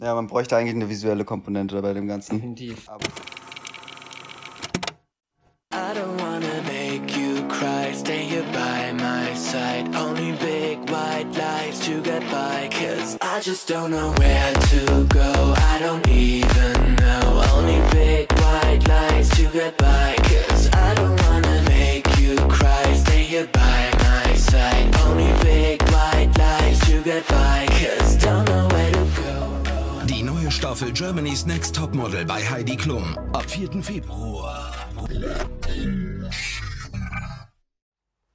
Ja, man bräuchte eigentlich eine visuelle Komponente bei dem Ganzen. Definitiv. Aber I don't wanna make you cry, stay here by my side. Only big white lies to get by, cause I just don't know where to go. I don't even know. Only big white lies to get by, cause I don't wanna make you cry, stay here by my side. Only big white lies to get by, cause don't know where to go. Neue Staffel Germany's Next Topmodel bei Heidi Klum. Ab 4. Februar.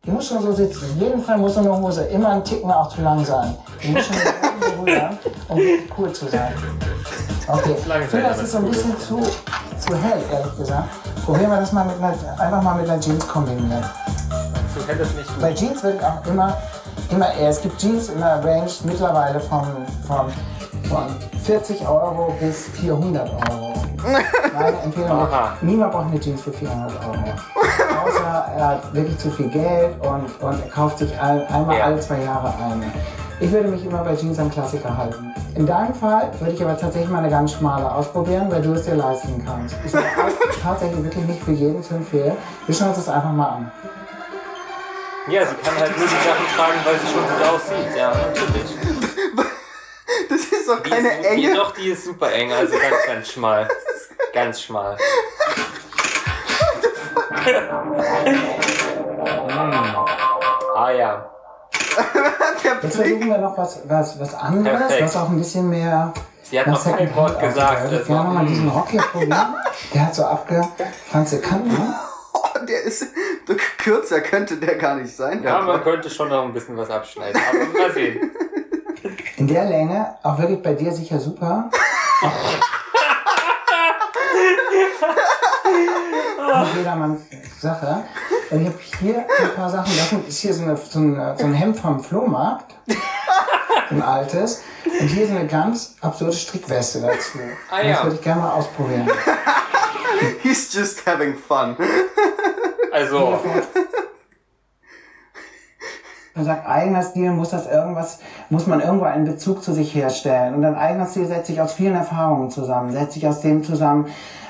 Die muss schon so sitzen. In jedem Fall muss so eine Hose immer einen Ticken auch zu lang sein. Die muss schon so berühren, um cool zu sein. Okay, ich finde, das ist so ein bisschen zu, zu hell, ehrlich gesagt. Probieren wir das mal mit einer, einfach mal mit einer Jeans kombinieren. Nicht Bei Jeans wird auch immer, immer eher. Es gibt Jeans in der Range mittlerweile von, von, von 40 Euro bis 400 Euro. Meine Empfehlung ist, niemand braucht eine Jeans für 400 Euro. Außer er hat wirklich zu viel Geld und, und er kauft sich ein, einmal Ja. alle zwei Jahre eine. Ich würde mich immer bei Jeans am Klassiker halten. In deinem Fall würde ich aber tatsächlich mal eine ganz schmale ausprobieren, weil du es dir leisten kannst. Ist aber auch tatsächlich wirklich nicht für jeden zu empfehlen. Wir schauen uns das einfach mal an. Ja, sie kann halt nur die Sachen tragen, weil sie schon gut aussieht. Ja, natürlich. das ist doch Die keine ist, enge. Die, doch, die ist super eng, also ganz, ganz schmal. Ganz schmal. mm. Ah ja. Jetzt versuchen wir noch was, was, was anderes, Perfekt. was auch ein bisschen mehr. Sie hat noch kein Wort aussieht. gesagt. Ich Also, gerne mal diesen. Rock hier probieren. Der hat so abgefranste Kanten. ne? Oh, der ist kürzer könnte der gar nicht sein. Ja, man könnte schon noch ein bisschen was abschneiden. Aber mal sehen. In der Länge, auch wirklich bei dir sicher super. Nicht jedermanns Sache. Und ich habe hier ein paar Sachen. Das ist hier so, eine, so, ein, so ein Hemd vom Flohmarkt. Ein altes. Und hier ist eine ganz absurde Strickweste dazu. Ah, ja. Das würde ich gerne mal ausprobieren. He's just having fun. Also, Man sagt, eigener Stil muss das irgendwas, muss man irgendwo einen Bezug zu sich herstellen. Und ein eigener Stil setzt sich aus vielen Erfahrungen zusammen, setzt sich aus dem zusammen,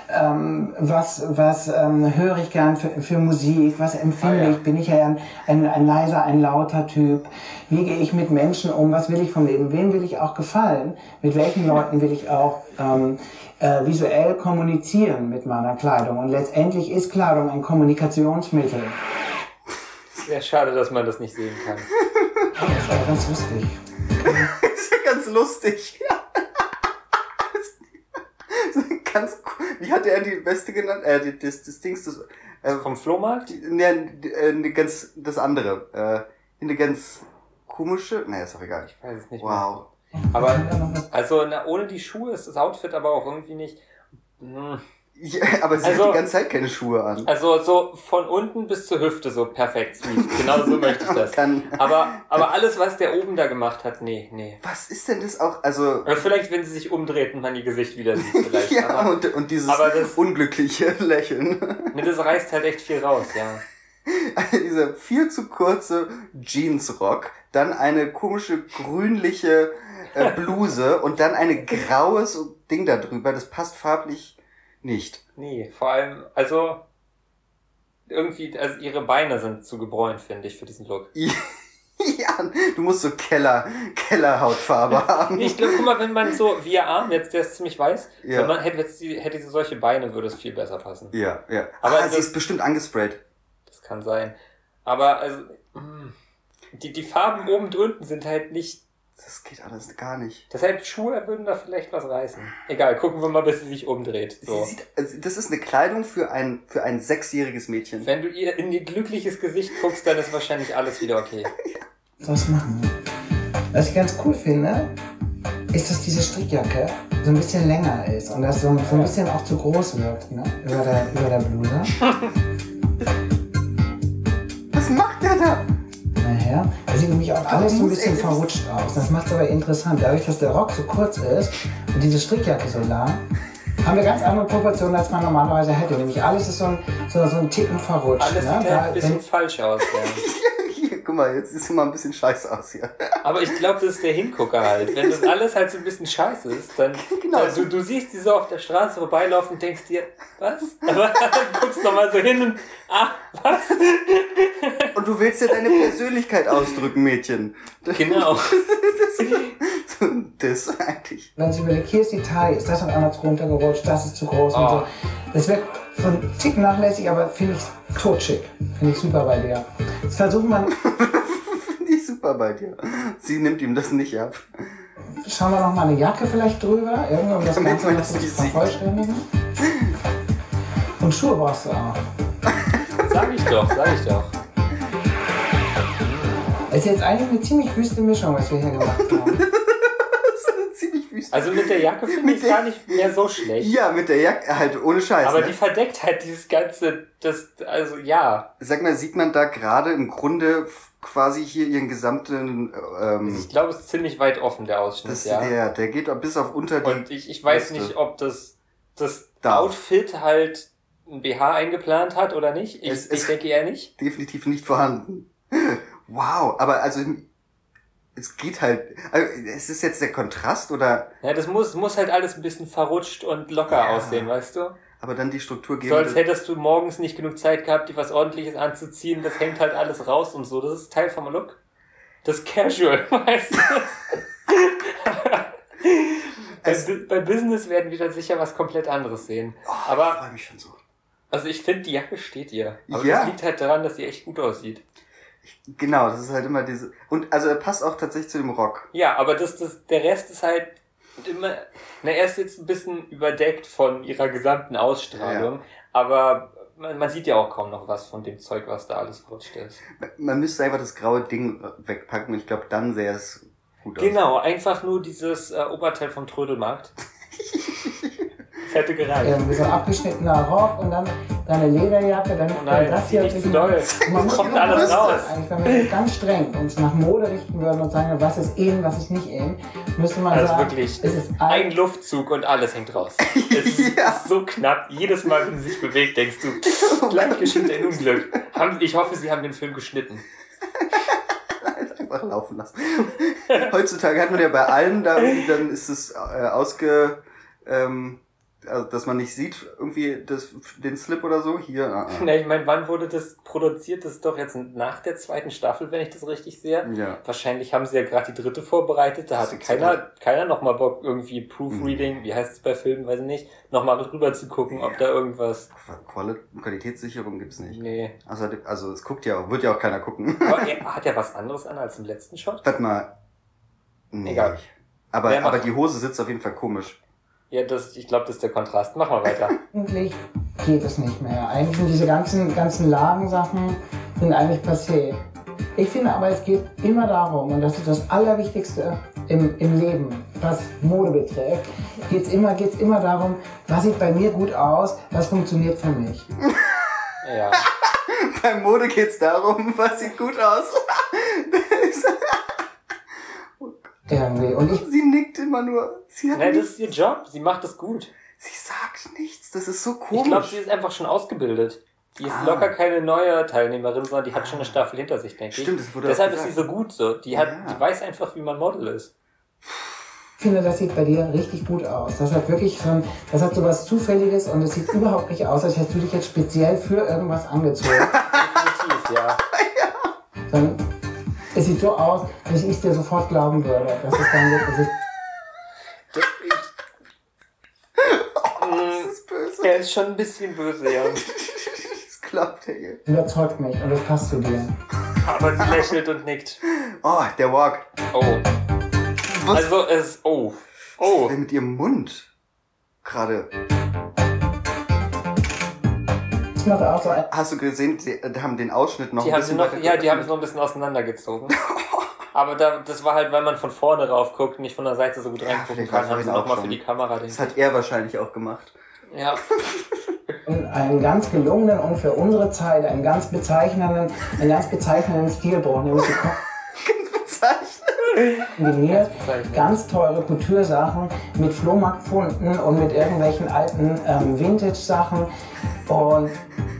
ähm, was, was ähm, höre ich gern für, für Musik, was empfinde Ah, ja. ich, bin ich ja ein, ein, ein leiser, ein lauter Typ, wie gehe ich mit Menschen um, was will ich vom Leben, wem will ich auch gefallen, mit welchen Leuten will ich auch ähm, äh, visuell kommunizieren mit meiner Kleidung. Und letztendlich ist Kleidung ein Kommunikationsmittel. Sehr schade, dass man das nicht sehen kann. Das war ganz lustig. ist ja ganz lustig. ganz cool. Wie hat er die Beste genannt? Äh, die, das, das Dings, das, äh, Vom Flohmarkt? ne, äh, ne, ganz, das andere. Äh, eine ganz komische, naja, ist doch egal. Ich weiß es nicht mehr. Wow. Aber, also, na, ohne die Schuhe ist das Outfit aber auch irgendwie nicht. Hm. Ja, aber sie Also- hat die ganze Zeit keine Schuhe an. Also, so von unten bis zur Hüfte, so perfekt sweet. Genau so möchte ich das. Kann, Aber, aber alles, was der oben da gemacht hat, nee, nee. was ist denn das auch? Also, Oder vielleicht, wenn sie sich umdreht und man ihr Gesicht wieder sieht, vielleicht. ja, aber, und, und dieses das- unglückliche Lächeln. nee, das reißt halt echt viel raus, ja. Dieser viel zu kurze Jeansrock, dann eine komische grünliche äh, Bluse und dann eine graues Ding da drüber. Das passt farblich nicht. Nee, vor allem, also, irgendwie, also ihre Beine sind zu gebräunt, finde ich, für diesen Look. Ja, du musst so Keller, Kellerhautfarbe haben. Ich glaube, guck mal, wenn man so, wie ihr Arm jetzt, der ist ziemlich weiß, Ja. wenn man hätte, jetzt die, hätte sie solche Beine, würde es viel besser passen. Ja, ja. Aber ah, sie das- ist bestimmt angesprayt. Das kann sein. Aber, also, mm, die, die Farben oben drunten sind halt nicht, Das geht alles gar nicht. deshalb Schuhe würden da vielleicht was reißen. Egal, gucken wir mal, bis sie sich umdreht. So. Sie sieht, also das ist eine Kleidung für ein, für ein sechsjähriges Mädchen. Wenn du ihr in ihr glückliches Gesicht guckst, dann ist wahrscheinlich alles wieder okay. was machen. Was ich ganz cool finde, ist, dass diese Strickjacke so ein bisschen länger ist und das so, so ein bisschen auch zu groß wirkt, ne? Über der, über der Bluse. Was macht der da? Nachher. Das sieht nämlich auch alles so ein bisschen er- verrutscht aus. Das macht es aber interessant. Dadurch, dass der Rock so kurz ist und diese Strickjacke so lang, haben wir ganz andere Proportionen, als man normalerweise hätte. Nämlich alles ist so ein, so, so ein Ticken verrutscht. Alles ne? sieht Da, ein bisschen falsch aus. Ja. guck mal, jetzt sieht mal ein bisschen scheiße aus hier. Aber ich glaube, das ist der Hingucker halt. Wenn das alles halt so ein bisschen scheiße ist, dann, Genau. dann du, du siehst die so auf der Straße vorbeilaufen und denkst dir, was? Aber dann guckst nochmal so hin und, ah, was? Und du willst ja deine Persönlichkeit ausdrücken, Mädchen. Genau. So Das eigentlich. Wenn sie überlegt, hier ist die Taille, ist das auf einmal runtergerutscht, das ist zu groß und Oh. so. Das wird von Tick nachlässig, aber finde ich totschick. Finde ich super bei dir. Jetzt versucht man, Finde ich super bei dir. Sie nimmt ihm das nicht ab. schauen wir noch mal eine Jacke vielleicht drüber, irgendwie, um das Ganze noch das zu vervollständigen. Und Schuhe brauchst du auch. Sag ich doch, sag ich doch. Es ist jetzt eigentlich eine ziemlich wüste Mischung, was wir hier gemacht haben. Das ist eine ziemlich wüste. Also mit der Jacke finde ich der- gar nicht mehr so schlecht. Ja, mit der Jacke, halt ohne Scheiß. Aber ne? die verdeckt halt dieses ganze, das, also ja. Sag mal, sieht man da gerade im Grunde quasi hier ihren gesamten, ähm, Ich glaube, es ist ziemlich weit offen, der Ausschnitt, das, ja. der, der geht auch bis auf unter die, Und ich, ich weiß Weste. nicht, ob das, das Darf. Outfit halt ein BH eingeplant hat oder nicht. Ich, Es- ich denke eher nicht. definitiv nicht vorhanden. Wow, aber also, es geht halt, also, ist es jetzt der Kontrast oder, Ja, das muss, muss halt alles ein bisschen verrutscht und locker Ja. aussehen, weißt du? aber dann die Struktur geben. So als hättest du morgens nicht genug Zeit gehabt, dir was ordentliches anzuziehen, das hängt halt alles raus und so. Das ist Teil vom Look. Das ist Casual, weißt du? bei, bei Business werden wir dann sicher was komplett anderes sehen. Oh, ich Aber, freue mich schon so. Also ich finde, die Jacke steht ihr. Aber Ja. das liegt halt daran, dass sie echt gut aussieht. Genau, das ist halt immer diese, und also er passt auch tatsächlich zu dem Rock. Ja, aber das, das, der Rest ist halt immer, na, er ist jetzt ein bisschen überdeckt von ihrer gesamten Ausstrahlung, aber man, man sieht ja auch kaum noch was von dem Zeug, was da alles rutscht ist. Man müsste einfach das graue Ding wegpacken und ich glaube, dann sähe es gut aus. Genau, einfach nur dieses äh, Oberteil vom Trödelmarkt. das hätte gereicht. Irgendwie so ein abgeschnittener Rock und dann deine Lederjacke, dann Oh nein, das zieh nicht zu doll. Man muss Kommt alles raus. Eigentlich, wenn wir ganz streng uns nach Mode richten würden und sagen, was ist in, was ist nicht in, müsste man Also sagen, wirklich, es ist ein ein, Luftzug und alles hängt raus. Es ist, Ja. so knapp. Jedes Mal, wenn sie sich bewegt, denkst du, gleich geschieht ein Unglück. Ich hoffe, sie haben den Film geschnitten. Einfach laufen lassen. Heutzutage hat man ja bei allem da dann ist es äh, ausge, ähm, also dass man nicht sieht, irgendwie das, den Slip oder so. Hier, ah, ah. Na, ich meine, wann wurde das produziert? Das ist doch jetzt nach der zweiten Staffel, wenn ich das richtig sehe. ja. Wahrscheinlich haben sie ja gerade die dritte vorbereitet. Da hatte keiner, keiner nochmal Bock, irgendwie Proofreading, wie heißt es bei Filmen, weiß ich nicht, nochmal drüber zu gucken, ob da irgendwas. Quali Qualitätssicherung gibt's nicht. Nee. Also, also es guckt ja auch, wird ja auch keiner gucken. Aber er hat ja was anderes an als im letzten Shot. Warte mal. Nee. Egal. Aber, aber die Hose sitzt auf jeden Fall komisch. Ja, das, ich glaube, das ist der Kontrast. Mach mal weiter. eigentlich geht es nicht mehr. Eigentlich sind diese ganzen, ganzen Lagensachen sind eigentlich passé. Ich finde aber, es geht immer darum, und das ist das Allerwichtigste im, im Leben, was Mode betrifft, geht es immer, geht's immer darum, was sieht bei mir gut aus, was funktioniert für mich. Ja. Bei Mode geht's darum, was sieht gut aus. Irgendwie. Und ich Sie nickt immer nur. Sie, hat Nein, das ist ihr Job. Sie macht das gut. sie sagt nichts. Das ist so Ich komisch. glaube, sie ist einfach schon ausgebildet. Die ist Ah. locker keine neue Teilnehmerin, sondern die hat schon eine Staffel hinter sich, denke ich. Stimmt, das wurde Deshalb ist sie so gut so. Die, hat, Ja. die weiß einfach, wie man Model ist. finde, das sieht bei dir richtig gut aus. Das hat wirklich so ein, das hat so was Zufälliges und es sieht überhaupt nicht aus, als hättest du dich jetzt speziell für irgendwas angezogen. Definitiv, ja. Sondern es sieht so aus, dass ich es dir sofort glauben würde. Das ist dann wirklich, Das ist böse. Er ist schon ein bisschen böse, ja. Das klappt, ey. überzeugt mich und das passt zu dir. Aber sie lächelt und nickt. Oh, der Walk. Oh. Was Also es. Oh. Oh. denn mit ihrem Mund? Gerade. Ein, Hast du gesehen, die haben den Ausschnitt noch Die ein haben sie bisschen noch, ja, die haben es noch ein bisschen auseinandergezogen. Aber da, das war halt, weil man von vorne rauf guckt, nicht von der Seite so gut Ja, reingucken kann, haben sie nochmal für die Kamera den. Das hat er wahrscheinlich auch gemacht. Ja. einen ganz gelungenen und für unsere Zeit einen ganz bezeichnenden, einen ganz bezeichnenden Stilbruch, nämlich die. kombiniert bezeichnend. ganz teure Couture-Sachen mit Flohmarktfunden und mit irgendwelchen alten ähm, Vintage-Sachen und,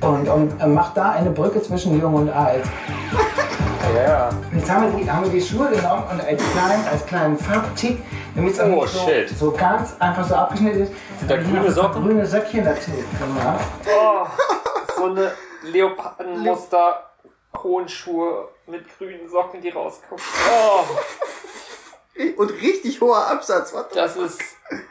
und, und äh, macht da eine Brücke zwischen Jung und Alt. Ja. Jetzt haben wir, die, haben wir die Schuhe genommen und als kleinen, als kleinen Farbtick, damit es Oh, so, shit. so ganz einfach so abgeschnitten ist. Sind da grüne Socken? Grüne Söckchen dazu gemacht. Oh, so eine Leopardenmuster hohen Schuhe mit grünen Socken, die rausgucken. Oh, Und richtig hoher Absatz. What das ist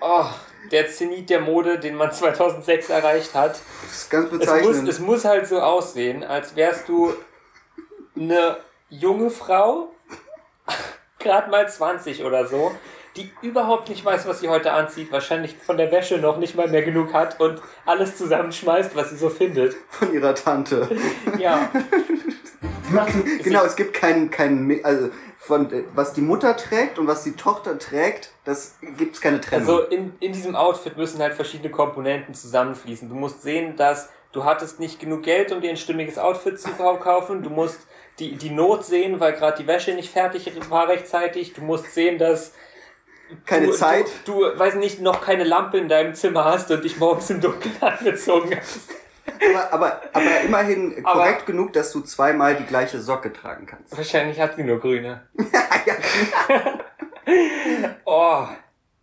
oh, der Zenit der Mode, den man 2006 erreicht hat. Das ist ganz Es muss, bezeichnend. es muss halt so aussehen, als wärst du eine junge Frau, gerade mal 20 oder so, die überhaupt nicht weiß, was sie heute anzieht, wahrscheinlich von der Wäsche noch nicht mal mehr genug hat und alles zusammenschmeißt, was sie so findet. von ihrer Tante. Ja, genau, es gibt keinen, keinen, also von, was die Mutter trägt und was die Tochter trägt, das gibt's keine Trennung. also in, in diesem Outfit müssen halt verschiedene Komponenten zusammenfließen. Du musst sehen, dass du hattest nicht genug Geld, um dir ein stimmiges Outfit zu kaufen. Du musst die, die Not sehen, weil gerade die Wäsche nicht fertig war rechtzeitig. Du musst sehen, dass keine du, Zeit. Du, du, weiß nicht, noch keine Lampe in deinem Zimmer hast und dich morgens im Dunkeln angezogen hast. Aber, aber, aber immerhin Aber- korrekt genug, dass du zweimal die gleiche Socke tragen kannst. Wahrscheinlich hat sie nur grüne. Oh,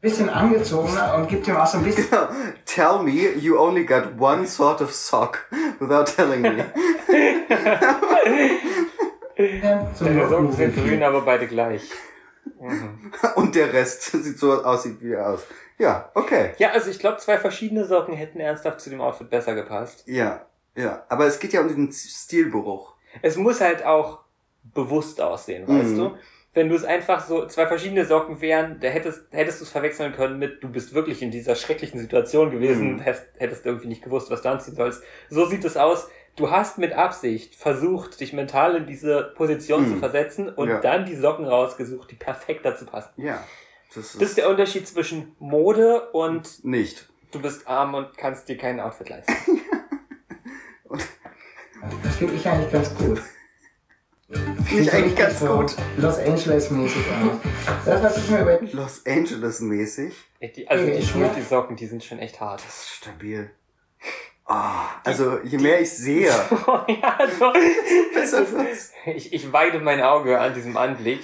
bisschen angezogener und gibt ihm auch so ein bisschen genau. Tell me you only got one sort of sock without telling me. so deine Socken sind grün, aber beide gleich. Und der Rest sieht so aussieht wie er aus. Ja, okay. Ja, also ich glaube, zwei verschiedene Socken hätten ernsthaft zu dem Outfit besser gepasst. Ja, ja. Aber es geht ja um diesen Stilbruch. Es muss halt auch bewusst aussehen, weißt Mhm. du? Wenn du es einfach so, zwei verschiedene Socken wären, da hättest, hättest du es verwechseln können mit, du bist wirklich in dieser schrecklichen Situation gewesen, Mhm. hättest, hättest irgendwie nicht gewusst, was du anziehen sollst. So sieht es aus. Du hast mit Absicht versucht, dich mental in diese Position Mhm. zu versetzen und Ja. dann die Socken rausgesucht, die perfekt dazu passen. Ja. Das ist, Das ist der Unterschied zwischen Mode und nicht. du bist arm und kannst dir kein Outfit leisten. Das finde ich eigentlich ganz gut. Finde ich eigentlich ganz so gut. Los Angeles-mäßig aus. Das, was ich mir über Los Angeles mäßig. Die, also die. Schuhe, die Socken, die sind schon echt hart. Das ist stabil. Ah, also je mehr ich sehe, ja, also, besser wird's. ich, ich weide mein Auge an diesem Anblick.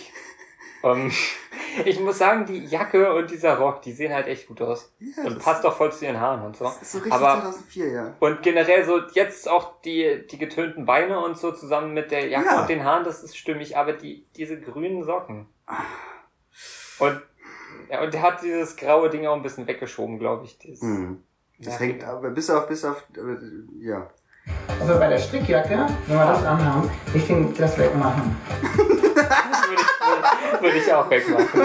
Ähm, ich muss sagen, die Jacke und dieser Rock, die sehen halt echt gut aus. Ja, und passt auch voll zu ihren Haaren und so. Das ist so richtig Aber 2004, ja. und generell so jetzt auch die, die getönten Beine und so zusammen mit der Jacke Ja. und den Haaren, das ist stimmig, aber die, diese grünen Socken. Und, ja, und der hat dieses graue Ding auch ein bisschen weggeschoben, glaube ich. Dieses, Hm. Das Ja. hängt aber bis auf, bis auf, äh, ja. Aber bei der Strickjacke, wenn wir das anhaben, ich den, das wegmachen. würde, ich, würde ich auch wegmachen.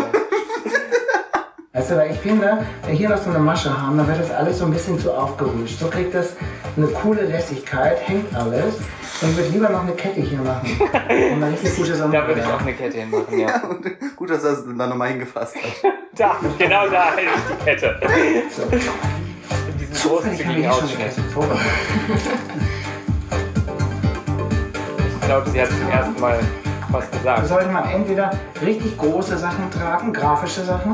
Also, weil ich finde, wenn wir hier noch so eine Masche haben, dann wird das alles so ein bisschen zu aufgerutscht. So kriegt das eine coole Lässigkeit, hängt alles. Und ich würde lieber noch eine Kette hier machen. Und eine richtig gute Da würde ich auch eine Kette hinmachen, ja. Und gut, dass er es dann nochmal hingefasst hat. Da, genau da hätte ich die Kette. So. Wir großzügigen hier schon eine Ausschnitt. Kette vorbereitet. Ich glaube, sie hat zum ersten Mal was Da gesagt. sollte man entweder richtig große Sachen tragen, grafische Sachen,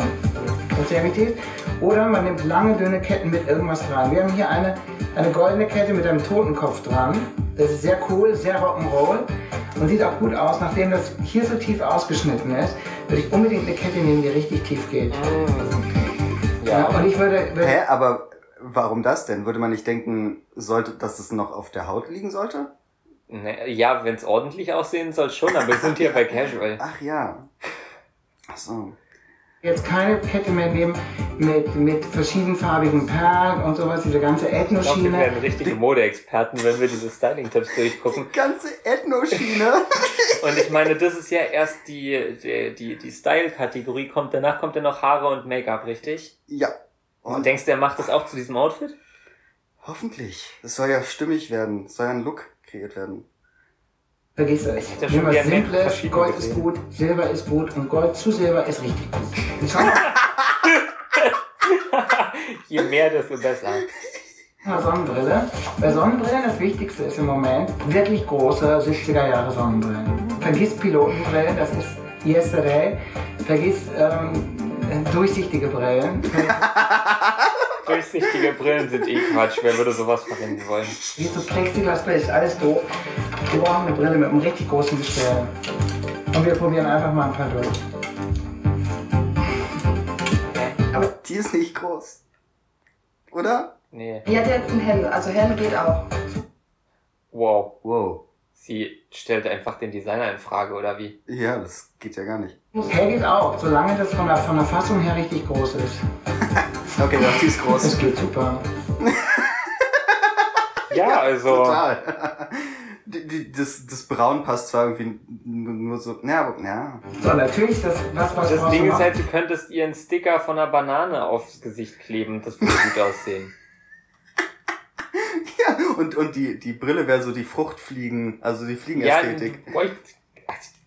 Konservität, oder man nimmt lange, dünne Ketten mit irgendwas dran. Wir haben hier eine, eine goldene Kette mit einem Totenkopf dran. Das ist sehr cool, sehr Rock'n'Roll und sieht auch gut aus. Nachdem das hier so tief ausgeschnitten ist, würde ich unbedingt eine Kette nehmen, die richtig tief geht. Ja, Ja, und ich würde, würde Hä, aber warum das denn? Würde man nicht denken, sollte, dass es noch auf der Haut liegen sollte? ne, ja wenn es ordentlich aussehen soll, schon, aber wir sind hier bei Casual. Ach ja. Ach so. jetzt keine Kette mehr nehmen mit, mit verschiedenfarbigen Perlen und sowas, diese ganze Ich glaube, wir Ethno-Schiene. werden richtige Modeexperten, wenn wir diese Styling-Tipps durchgucken. Die ganze Ethno-Schiene. Und ich meine, das ist ja erst die, die, die, die Style-Kategorie, kommt danach kommt ja noch Haare und Make-up, richtig? ja. Und Und denkst du, er macht das auch zu diesem Outfit? hoffentlich. Es soll ja stimmig werden. Es soll ja ein Look kreiert werden. Vergiss es. mehr Simples, verschiedene Gold ist gesehen. gut, Silber ist gut und Gold zu Silber ist richtig gut. Je mehr, desto besser. mal Sonnenbrille. Bei Sonnenbrillen das Wichtigste ist im Moment wirklich große 70er Jahre Sonnenbrillen. Vergiss Pilotenbrillen, das ist yesterday. Vergiss ähm, durchsichtige Brillen. Durchsichtige Brillen sind eh Quatsch. Wer würde sowas verwenden wollen? Vergiss so Plexiglasbrille, ist alles doof. Wir brauchen eine Brille mit einem richtig großen Gestell. Und wir probieren einfach mal ein paar durch. Aber die ist nicht groß. Oder? Nee. Die hat jetzt ein hell, also hell geht auch. Wow. Wow. Sie stellt einfach den Designer in Frage, oder wie? Ja, das geht ja gar nicht. Hell geht auch, solange das von der, von der Fassung her richtig groß ist. Okay, doch, die ist groß. Das geht super. Ja, also. Total. Die, die, das, das Braun passt zwar irgendwie nur so. Ja, aber- ja. So, natürlich, das, was, was Das Ding ist halt, du könntest ihren Sticker von einer Banane aufs Gesicht kleben. Das würde gut aussehen. ja. Und, und die, die Brille wäre so die Fruchtfliegen, also die Ja, Fliegenästhetik. du bräuch-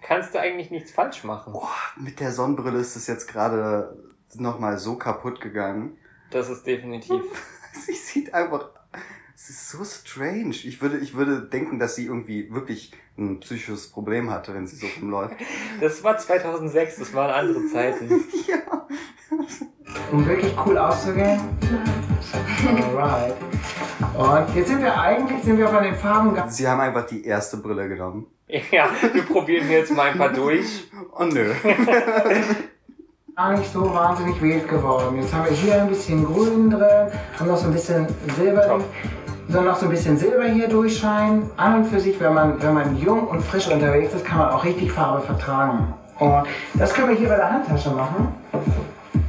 kannst du eigentlich nichts falsch machen. Boah, mit der Sonnenbrille ist es jetzt gerade nochmal so kaputt gegangen. Das ist definitiv. Sie sieht einfach. Es ist so strange. Ich würde, ich würde denken, dass sie irgendwie wirklich ein psychisches Problem hatte, wenn sie so rumläuft. Das war 2006, das waren andere Zeiten. ja. Um wirklich cool auszugehen? Alright. Und jetzt sind wir eigentlich, sind wir bei den Farben. Sie haben einfach die erste Brille genommen. Ja, wir probieren jetzt mal ein paar durch. Oh nö. Gar nicht so wahnsinnig wild geworden. Jetzt haben wir hier ein bisschen Grün drin, haben noch so ein bisschen Silber, Top. soll noch so ein bisschen Silber hier durchscheinen. An und für sich, wenn man, wenn man jung und frisch unterwegs ist, kann man auch richtig Farbe vertragen. Und das können wir hier bei der Handtasche machen.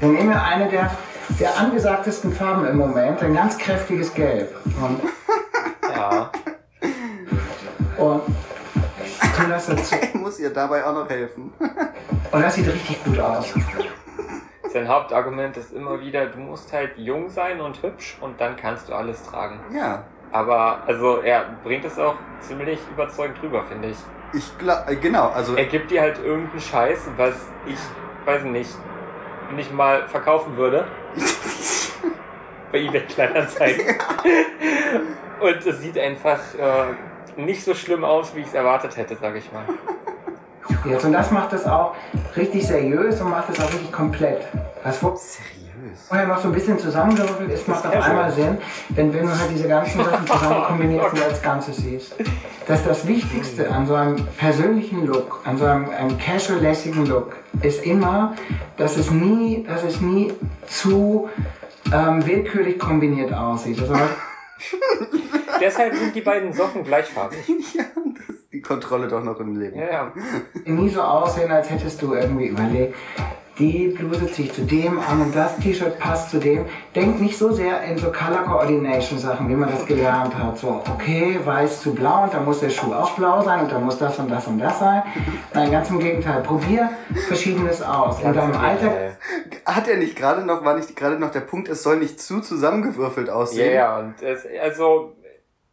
Wir nehmen wir eine der, der angesagtesten Farben im Moment, ein ganz kräftiges Gelb. Und, Ja. Das dazu. Ich muss ihr dabei auch noch helfen. Und das sieht richtig gut aus. Sein Hauptargument ist immer wieder, du musst halt jung sein und hübsch und dann kannst du alles tragen. Ja. Aber, also, er bringt es auch ziemlich überzeugend rüber, finde ich. Ich glaube, genau, also. Er gibt dir halt irgendeinen Scheiß, was ich, weiß nicht, nicht mal verkaufen würde. Bei eBay Kleinanzeigen. Und es sieht einfach äh, nicht so schlimm aus, wie ich es erwartet hätte, sage ich mal. Jetzt, und das macht es auch richtig seriös und macht es auch richtig komplett. Was Seriös. vorher noch so ein bisschen zusammengewürfelt ist, macht auf einmal Sinn, wenn, wenn du halt diese ganzen Sachen zusammen kombinierst und als Ganzes siehst. Dass das Wichtigste an so einem persönlichen Look, an so einem, einem casual-lässigen Look, ist immer, dass es nie, dass es nie zu ähm, willkürlich kombiniert aussieht. Also, Deshalb sind die beiden Socken gleichfarbig. Ja, das ist die Kontrolle doch noch im Leben. Ja, ja. nie so aussehen, als hättest du irgendwie überlegt, die Bluse ziehe ich zu dem an und das T-Shirt passt zu dem. Denk nicht so sehr in so Color Coordination Sachen, wie man das gelernt hat. So, okay, weiß zu blau und dann muss der Schuh auch blau sein und dann muss das und das und das sein. Nein, ganz im Gegenteil. Probier Verschiedenes aus. In deinem Alltag Hat er nicht gerade noch, war nicht gerade noch der Punkt, es soll nicht zu zusammengewürfelt aussehen? ja, und es, also,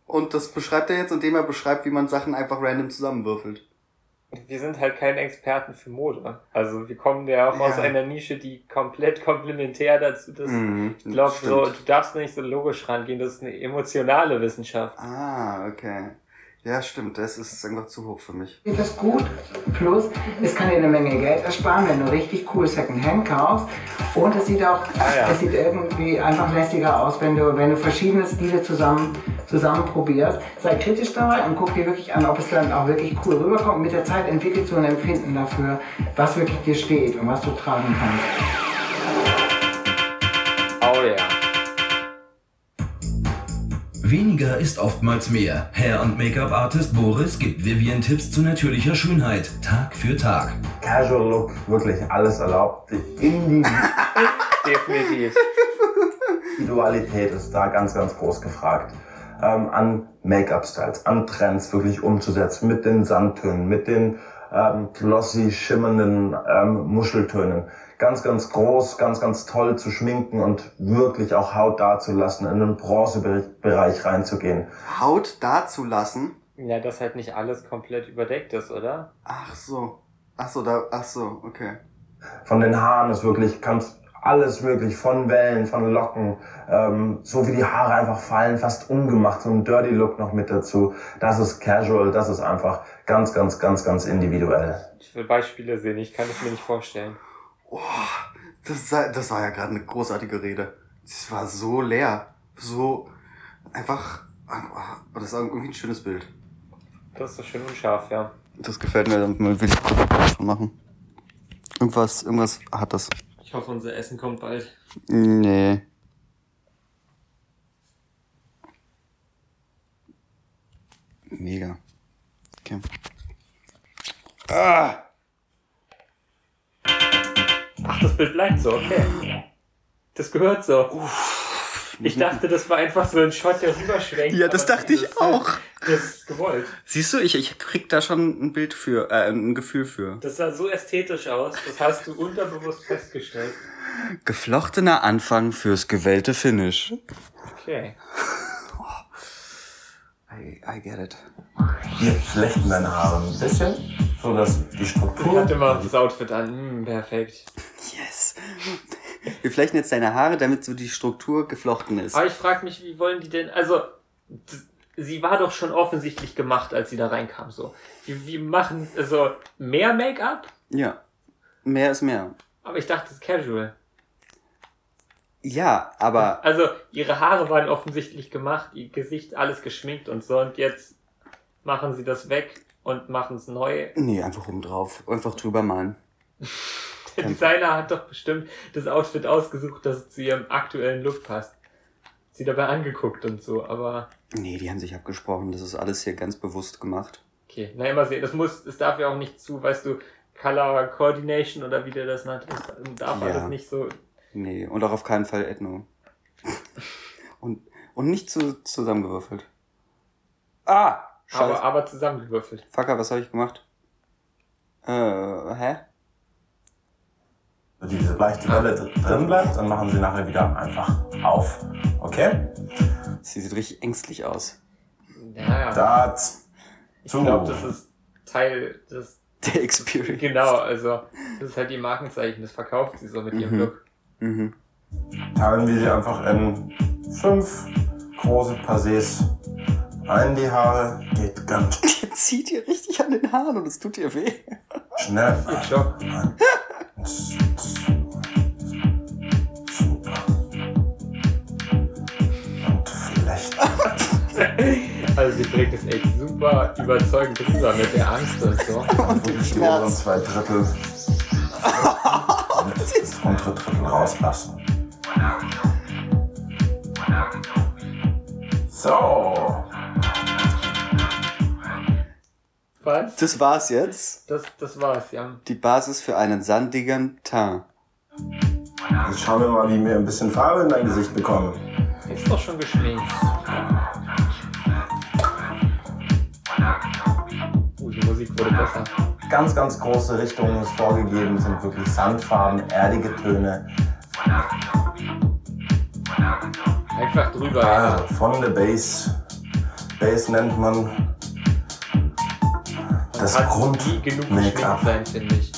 Und das beschreibt er jetzt, indem er beschreibt, wie man Sachen einfach random zusammenwürfelt. Wir sind halt keine Experten für Mode. Also, wir kommen ja auch aus Ja. einer Nische, die komplett komplementär dazu ist. Mhm, Ich glaube, so, du darfst nicht so logisch rangehen, das ist eine emotionale Wissenschaft. Ah, okay. Ja, stimmt, das ist einfach zu hoch für mich. geht das gut. Plus, es kann dir eine Menge Geld ersparen, wenn du richtig cool Secondhand kaufst. Und es sieht auch, Ah, ja. es sieht irgendwie einfach lästiger aus, wenn du, wenn du verschiedene Stile zusammen, zusammen probierst. Sei kritisch dabei und guck dir wirklich an, ob es dann auch wirklich cool rüberkommt. Mit der Zeit entwickelst du ein Empfinden dafür, was wirklich dir steht und was du tragen kannst. Weniger ist oftmals mehr. Hair- und Make-up-Artist Boris gibt Vivian Tipps zu natürlicher Schönheit, Tag für Tag. Casual Look, wirklich alles erlaubt. Die Definitiv. Individualität ist da ganz, ganz groß gefragt. Ähm, an Make-up-Styles, an Trends wirklich umzusetzen, mit den Sandtönen, mit den ähm, glossy, schimmernden ähm, Muscheltönen. Ganz, ganz groß, ganz, ganz toll zu schminken und wirklich auch Haut dazulassen, in den Bronzebereich reinzugehen. Haut dazulassen? Ja, dass halt nicht alles komplett überdeckt ist, oder? Ach so. Ach so, da, ach so, okay. Von den Haaren ist wirklich, kannst alles wirklich von Wellen, von Locken, ähm, so wie die Haare einfach fallen, fast ungemacht, so ein Dirty Look noch mit dazu. Das ist casual, das ist einfach ganz, ganz, ganz, ganz individuell. Ich will Beispiele sehen, ich kann es mir nicht vorstellen. Oh, das, sei- das war ja gerade eine großartige Rede. Das war so leer. So einfach. ah, Das ist irgendwie ein schönes Bild. Das ist so schön unscharf, ja. Das gefällt mir, damit will ich kurz schon machen. Irgendwas, irgendwas hat das. Ich hoffe, unser Essen kommt bald. Nee. Mega. Okay. Ah! Ach, das Bild bleibt so, okay. Das gehört so. Ich dachte, das war einfach so ein Shot, der rüberschwenkt. Ja, das dachte ich das- auch. Das ist gewollt. Siehst du, ich, ich krieg da schon ein Bild für, äh, ein Gefühl für. Das sah so ästhetisch aus. Das hast du unterbewusst festgestellt. Geflochtener Anfang fürs gewählte Finish. Okay. I, I get it. Wir flechten deine Haare ein bisschen, so dass die Ich Struktur. hatte mal das Outfit an. Hm, perfekt. Yes. Wir flechten jetzt deine Haare, damit so die Struktur geflochten ist. Aber ich frage mich, wie wollen die denn, also, sie war doch schon offensichtlich gemacht, als sie da reinkam, so. Wie, wie machen, also, mehr Make-up? Ja. Mehr ist mehr. Aber ich dachte, das ist casual. Ja, aber Also, ihre Haare waren offensichtlich gemacht, ihr Gesicht alles geschminkt und so, und jetzt machen sie das weg und machen es neu. nee, einfach oben drauf. Einfach drüber malen. Der Designer hat doch bestimmt das Outfit ausgesucht, dass es zu ihrem aktuellen Look passt. Sie dabei angeguckt und so, aber Nee, die haben sich abgesprochen. Das ist alles hier ganz bewusst gemacht. okay. Na, immer sehen. Das muss, es darf ja auch nicht zu, weißt du, Color Coordination oder wie der das nennt. Das darf Ja. alles nicht so. Nee, und auch auf keinen Fall Ethno. und, und nicht zu, zusammengewürfelt. Ah! Scheiße. Aber, aber zusammengewürfelt. Fucker, was habe ich gemacht? Äh, hä? Wenn diese leichte Welle dr- drin bleibt, dann machen sie nachher wieder einfach auf. Okay? Sie sieht richtig ängstlich aus. Ja, ja. Das. ich glaube, das ist Teil des. Der Experience. Genau, also, das ist halt ihr Markenzeichen. Das verkauft sie so mit ihrem Mhm. Look. Mhm. teilen wir sie einfach in fünf große Passés ein. Die Haare geht ganz Die zieht ihr richtig an den Haaren und es tut ihr weh. schnell. Ihr Job. Super. Und vielleicht. Also, sie bringt es echt super überzeugend rüber mit der Angst und so. wirklich die oberen zwei Drittel und das untere Drittel rauslassen. So. Was? Das war's jetzt. Das, das war's, ja. Die Basis für einen sandigen Teint. Jetzt schauen wir mal, wie wir ein bisschen Farbe in dein Gesicht bekommen. Ist doch schon geschminkt. Uh, die Musik wurde besser. Ganz, ganz große Richtungen ist vorgegeben, sind wirklich Sandfarben, erdige Töne. Einfach drüber, ja. Also von der Base. Base nennt man das Kann nie genug Grund-Make-up. sein, finde ich.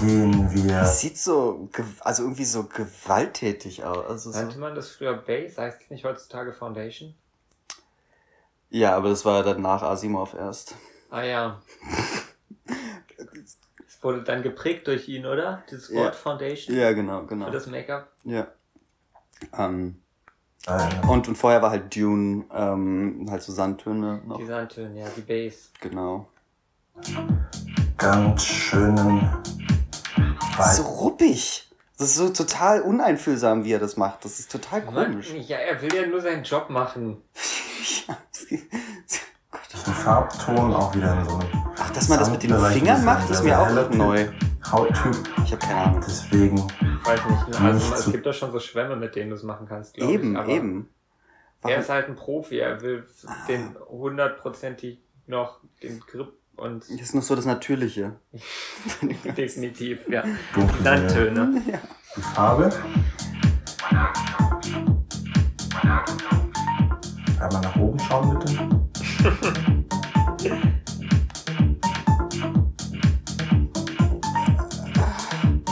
Gehen wir. Sieht so, also irgendwie so gewalttätig aus. Also so, Nannte man das früher Base? Heißt es nicht heutzutage Foundation? ja, aber das war dann nach Asimov erst. Ah ja. Es wurde dann geprägt durch ihn, oder? Dieses Ja. Wort Foundation Ja, genau, genau. für das Make-up. Ja. Ähm, Äh, und, und vorher war halt Dune, ähm, halt so Sandtöne noch. Die Sandtöne, ja, die Base. Genau. ganz schönen. So ruppig. Das ist so total uneinfühlsam, wie er das macht. Das ist total Mann, komisch. ja, er will ja nur seinen Job machen. Ja, sie- Den Farbton auch wieder in so einem. Ach, dass man das mit den Fingern macht, ist mir auch neu. Hauttyp. Ich habe keine Ahnung. Deswegen. Weiß nicht. Also es gibt doch schon so Schwämme, mit denen du es machen kannst, glaube Eben, ich. Aber eben. Er ist halt ein Profi, er will den hundertprozentig noch den Grip und Das ist noch so das Natürliche. definitiv, ja. Die Sandtöne. Die Farbe. Einmal nach oben schauen, bitte.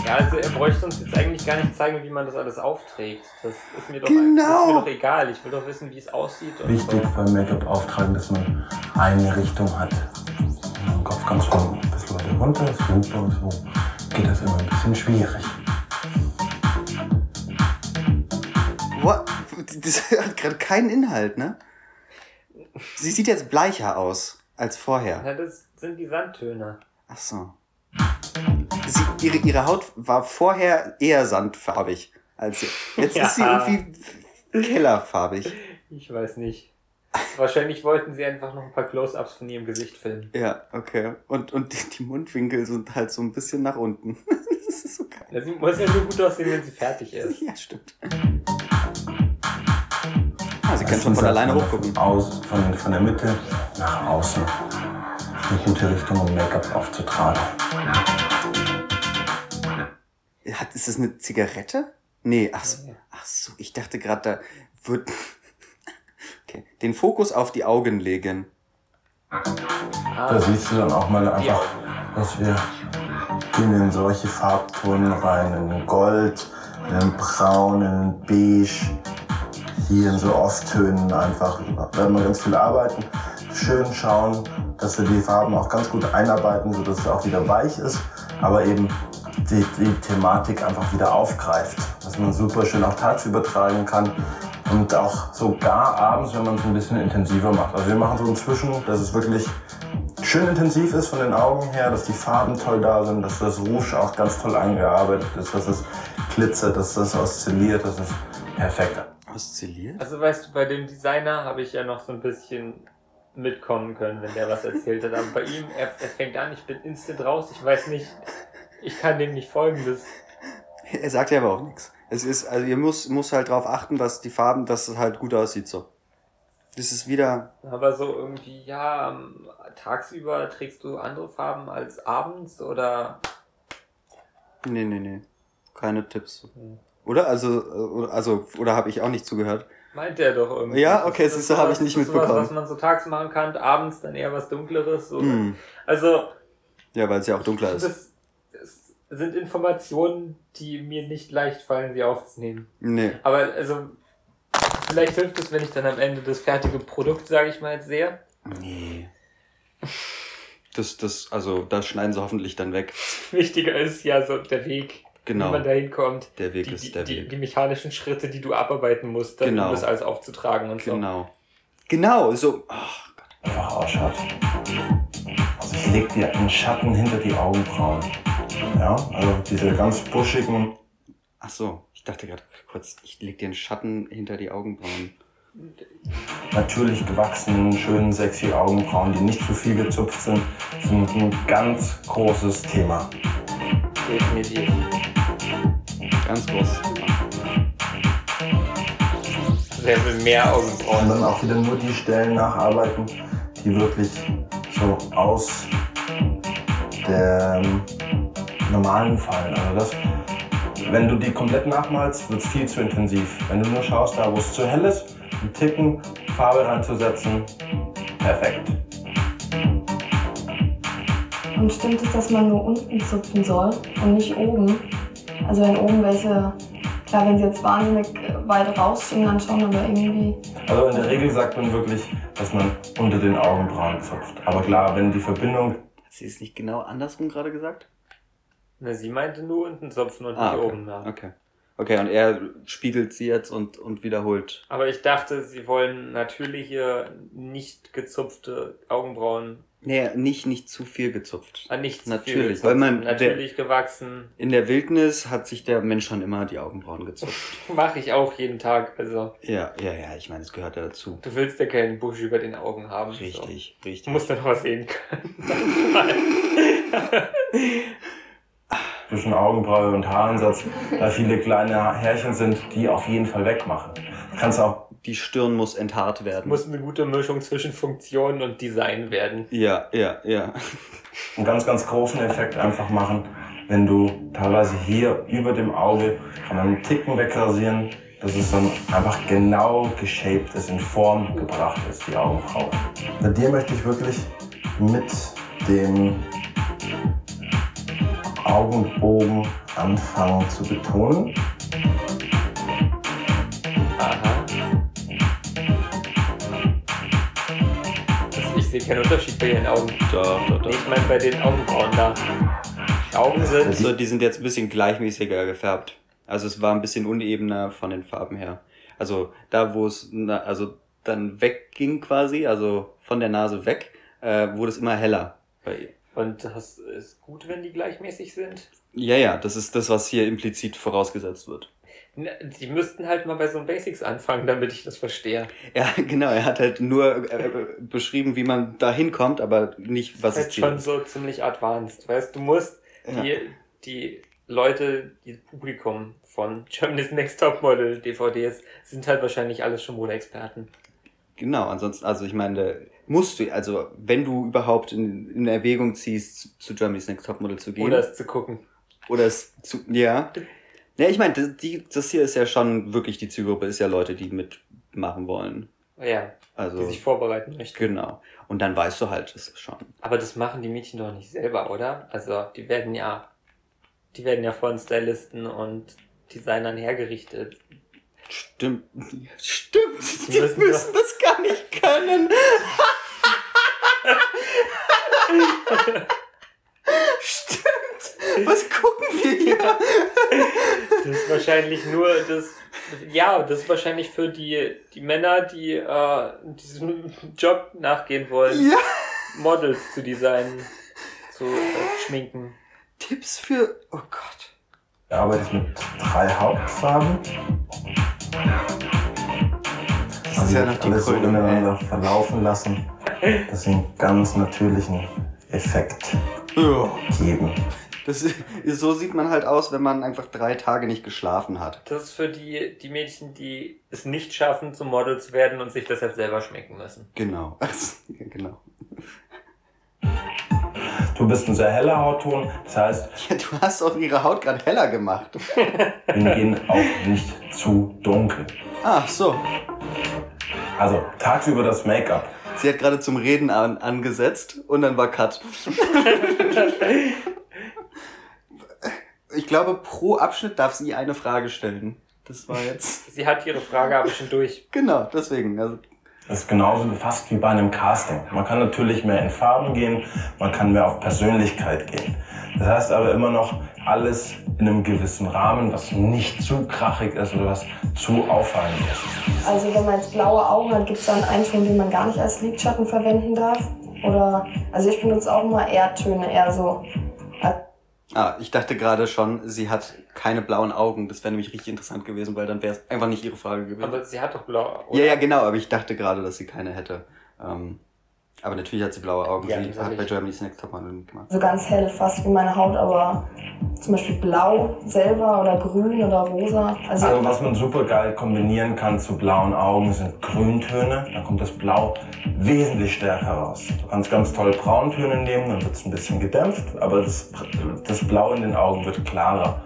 Ja, also er bräuchte uns jetzt eigentlich gar nicht zeigen, wie man das alles aufträgt. Das ist mir doch, Genau. ist mir doch egal. Ich will doch wissen, wie es aussieht. Und Wichtig so. beim Make-up-Auftragen, dass man eine Richtung hat. Den Kopf ganz von ein bisschen weiter runter, das runter und so geht das immer ein bisschen schwierig. What? Das hat gerade keinen Inhalt, ne? Sie sieht jetzt bleicher aus als vorher. Ja, das sind die Sandtöne. Ach so. Sie, ihre, ihre Haut war vorher eher sandfarbig als jetzt. Jetzt ist sie Ja. irgendwie kellerfarbig. Ich weiß nicht. Wahrscheinlich wollten sie einfach noch ein paar Close-Ups von ihrem Gesicht filmen. Ja, okay. Und, und die, die Mundwinkel sind halt so ein bisschen nach unten. Das ist so geil. Ja, Sie muss ja nur gut aussehen, wenn sie fertig ist. Ja, stimmt. Ah, sie kann schon von alleine hochgucken. Aus, von, von der Mitte nach außen. Eine gute Richtung, um Make-up aufzutragen. Ist das eine Zigarette? Nee, ach so, ach so ich dachte gerade, da wird. Okay. Den Fokus auf die Augen legen. Da siehst du dann auch mal einfach, dass wir gehen in solche Farbtöne rein, in Gold, in Braun, in Beige, hier in so Off-Tönen einfach. Da werden wir ganz viel arbeiten, schön schauen, dass wir die Farben auch ganz gut einarbeiten, sodass es auch wieder weich ist, aber eben die, die Thematik einfach wieder aufgreift, dass man super schön auch tagsüber tragen kann und auch sogar abends, wenn man es ein bisschen intensiver macht. Also wir machen so inzwischen, dass es wirklich schön intensiv ist von den Augen her, dass die Farben toll da sind, dass das Rouge auch ganz toll eingearbeitet ist, dass es glitzert, dass das oszilliert, das ist perfekt. Oszilliert? Also weißt du, bei dem Designer habe ich ja noch so ein bisschen mitkommen können, wenn der was erzählt hat. Aber bei ihm, er, er fängt an, ich bin instant raus, ich weiß nicht, ich kann dem nicht folgen. Das, Er sagt ja aber auch nichts. Es ist, also ihr muss, muss halt drauf achten, dass die Farben, dass es halt gut aussieht so. Das ist wieder. aber so irgendwie, ja, ähm, tagsüber trägst du andere Farben als abends oder Nee, nee, nee. Keine Tipps. Oder? Also, äh, also, oder habe ich auch nicht zugehört? meint er doch irgendwie. Ja, okay, Das ist du, hab sowas- ich nicht das mitbekommen. Was man so tags machen kann, abends dann eher was Dunkleres. Oder, Hm. Also, Ja, weil es ja auch dunkler ist. Das, das sind Informationen, die mir nicht leicht fallen, sie aufzunehmen. Nee. Aber also, vielleicht hilft es, wenn ich dann am Ende das fertige Produkt, sage ich mal, jetzt sehe. Nee. Das, das, also, das schneiden sie hoffentlich dann weg. Wichtiger ist ja so der Weg, Genau. wie man da hinkommt. Der Weg Die, ist die, der die, Weg. die mechanischen Schritte, die du abarbeiten musst, dann Genau. um das alles aufzutragen und so. Genau. Genau, so. ach Gott. einfach ausschaut. Also ich leg dir einen Schatten hinter die Augenbrauen. Ja, also diese ganz buschigen, Ach so, ich dachte gerade kurz, ich leg dir einen Schatten hinter die Augenbrauen. natürlich gewachsenen, schönen, sexy Augenbrauen, die nicht zu viel gezupft sind, sind ein ganz großes Thema. Definitiv. Ganz groß. Wer will mehr Und Augenbrauen? dann auch wieder nur die Stellen nacharbeiten, die wirklich so aus dem normalen fallen. Also das, wenn du die komplett nachmalst, wird es viel zu intensiv. Wenn du nur schaust, da wo es zu hell ist, einen Ticken Farbe reinzusetzen, perfekt. Und stimmt es, dass man nur unten zupfen soll und nicht oben? Also wenn oben welche, klar, wenn sie jetzt wahnsinnig weit rausziehen, dann schon, aber irgendwie. Also in der Regel sagt man wirklich, dass man unter den Augenbrauen zupft. Aber klar, wenn die Verbindung Hat sie es nicht genau andersrum gerade gesagt? Na, sie meinte nur unten zupfen und Ah, nicht okay. oben. Ja. Okay. Okay, und er spiegelt sie jetzt und, und wiederholt. Aber ich dachte, sie wollen natürliche, nicht gezupfte Augenbrauen, Nee, nicht, nicht zu viel gezupft. ah, nicht zu Natürlich, viel gezupft, weil man- natürlich gewachsen. In der Wildnis hat sich der Mensch schon immer die Augenbrauen gezupft. Mache ich auch jeden Tag. Also, ja, ja, ja, ich meine, es gehört ja dazu. du willst ja keinen Busch über den Augen haben. Richtig, So. richtig. Du musst dann noch was sehen können. zwischen Augenbraue und Haaransatz da viele kleine Härchen sind, die auf jeden Fall wegmachen. Du kannst auch Die Stirn muss enthaart werden. Muss eine gute Mischung zwischen Funktion und Design werden. ja, ja, ja. einen ganz, ganz großen Effekt einfach machen, wenn du teilweise hier über dem Auge kann man einen Ticken wegrasieren, dass es dann einfach genau geshaped ist, in Form gebracht ist, die Augenbraue. Bei dir möchte ich wirklich mit dem Augenbogen anfangen zu betonen. Aha. Ich sehe keinen Unterschied bei ihren Augen. Doch, doch, Nee, ich meine bei den Augenbrauen da. Die Augen sind. So, die sind jetzt ein bisschen gleichmäßiger gefärbt. Also es war ein bisschen unebener von den Farben her. Also da, wo es, also dann wegging quasi, also von der Nase weg, äh, wurde es immer heller bei ihr. Und das ist gut, wenn die gleichmäßig sind. Ja, ja, das ist das, was hier implizit vorausgesetzt wird. Die müssten halt mal bei so einem Basics anfangen, damit ich das verstehe. Ja, genau, er hat halt nur äh, äh, beschrieben, wie man da hinkommt, aber nicht, was Das es ist schon so ziemlich advanced. Weißt du, musst Ja. die, die Leute, die Publikum von Germany's Next Top Model DVDs sind halt wahrscheinlich alles schon Modeexperten. Genau, ansonsten, also ich meine, musst du, also wenn du überhaupt in, in Erwägung ziehst, zu, zu Germany's Next Topmodel zu gehen. Oder es zu gucken. Oder es zu, ja. Ja, ich meine, das, die, das hier ist ja schon wirklich die Zielgruppe, ist ja Leute, die mitmachen wollen. Ja, Also, die sich vorbereiten möchten. genau. Und dann weißt du halt das schon. Aber das machen die Mädchen doch nicht selber, oder? Also die werden ja, die werden ja von Stylisten und Designern hergerichtet. Stimmt. Stimmt. Die müssen müssen doch- das gar nicht können. Stimmt. Was gucken wir hier? Das ist wahrscheinlich nur das, ja, das ist wahrscheinlich für die, die Männer, die äh, diesem Job nachgehen wollen, Ja. Models zu designen, zu äh, schminken. Tipps für. Oh Gott. Er arbeitet mit drei Hauptfarben. Das ist ja noch die alles so Krönung, ineinander verlaufen lassen, dass sie einen ganz natürlichen Effekt Ja. geben. Das ist, so sieht man halt aus, wenn man einfach drei Tage nicht geschlafen hat. Das ist für die, die Mädchen, die es nicht schaffen, zu Models zu werden und sich deshalb selber schminken müssen. Genau. Genau. Du bist ein sehr heller Hautton, das heißt, Ja, du hast auch ihre Haut gerade heller gemacht. wir gehen auch nicht zu dunkel. Ach so. Also tagsüber das Make-up. Sie hat gerade zum Reden an, angesetzt und dann war Cut. Ich glaube, pro Abschnitt darf sie eine Frage stellen. Das war jetzt. Sie hat ihre Frage aber schon durch. Genau, deswegen. Also, Das ist genauso fast wie bei einem Casting. Man kann natürlich mehr in Farben gehen, man kann mehr auf Persönlichkeit gehen. Das heißt aber immer noch alles in einem gewissen Rahmen, was nicht zu krachig ist oder was zu auffallend ist. Also wenn man jetzt blaue Augen hat, gibt es dann einen Ton, den man gar nicht als Lidschatten verwenden darf? Oder, also ich benutze auch immer Erdtöne, eher so. Ah, ich dachte gerade schon, sie hat keine blauen Augen. Das wäre nämlich richtig interessant gewesen, weil dann wäre es einfach nicht ihre Frage gewesen. Aber sie hat doch blau. oder? ja, ja, genau, aber ich dachte gerade, dass sie keine hätte. Ähm, aber natürlich hat sie blaue Augen. Ja, sie hat bei. Germany's Next Topmodel gemacht. So ganz hell, fast wie meine Haut, aber zum Beispiel blau selber oder grün oder rosa. Also, Also was man super geil kombinieren kann zu blauen Augen sind Grüntöne. Dann kommt das Blau wesentlich stärker raus. Du kannst ganz toll Brauntöne nehmen, dann wird es ein bisschen gedämpft, aber das, das Blau in den Augen wird klarer.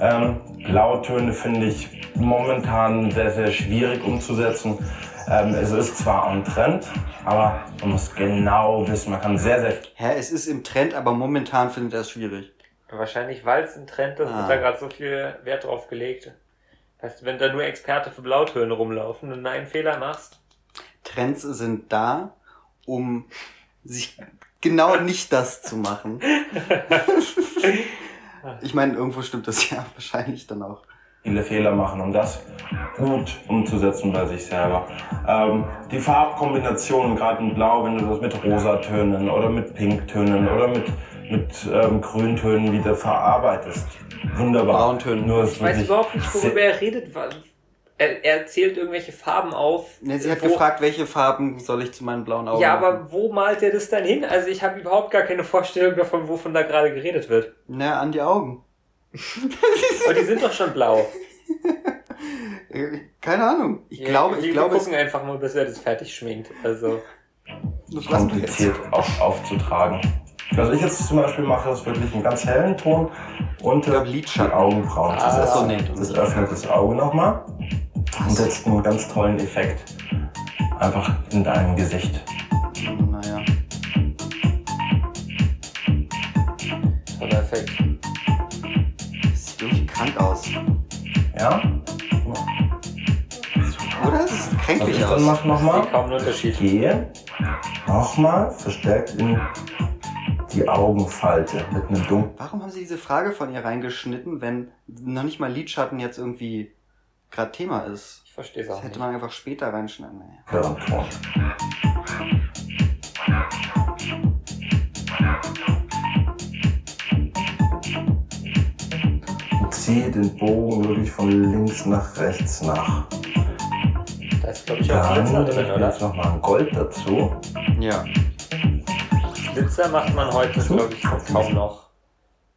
Ähm, Blautöne finde ich momentan sehr, sehr schwierig umzusetzen. Ähm, es ist zwar am Trend, aber man muss genau wissen, man kann sehr, sehr Hä, es ist im Trend, aber momentan findet er es schwierig. Wahrscheinlich, weil es ein Trend ist, Ah. wird da gerade so viel Wert drauf gelegt. Weißt du, wenn da nur Experte für Blautöne rumlaufen und einen Fehler machst, Trends sind da, um sich genau nicht das zu machen. Ich meine, irgendwo stimmt das ja wahrscheinlich dann auch. Viele Fehler machen, um das gut umzusetzen bei sich selber. Ähm, die Farbkombinationen, gerade in Blau, wenn du das mit Rosatönen oder mit Pinktönen oder mit, mit ähm, Grüntönen wieder verarbeitest. Wunderbar. Brauntönen. Nur ich weiß überhaupt nicht, worüber er redet. Er, er zählt irgendwelche Farben auf. Ne, sie hat wo, gefragt, welche Farben soll ich zu meinen blauen Augen Ja, machen? aber wo malt er das dann hin? Also ich habe überhaupt gar keine Vorstellung davon, wovon da gerade geredet wird. Na, an die Augen. Aber die sind doch schon blau. Äh, Keine Ahnung. Ich Ja, glaube, wir, ich wir glaube, es, gucken einfach mal, bis er das fertig schminkt. Also das wir kompliziert auch aufzutragen. Was ich jetzt zum Beispiel mache, ist wirklich einen ganz hellen Ton unter glaub, Lidschatten. die Augenbrauen zu Ah, setzen. so, nee, das öffnet das Auge nochmal und setzt einen ganz tollen Effekt einfach in dein Gesicht. Naja. perfekt. Das krank aus. Ja? Oder? Es sieht kränklich ich dann aus. mache Ich nochmal. kaum einen Unterschied. gehe nochmal verstärkt in die Augenfalte mit einem dunklen. Warum haben sie diese Frage von ihr reingeschnitten, wenn noch nicht mal Lidschatten jetzt irgendwie gerade Thema ist. Ich verstehe es Das auch hätte nicht. man einfach später reinschneiden. Naja. Hirnton. Ziehe den Bogen wirklich von links nach rechts nach. Da ist, glaube ich, auch Dann Glitzer drin, oder? jetzt nochmal ein Gold dazu. Ja. Glitzer macht man heute, So. glaube ich, kaum noch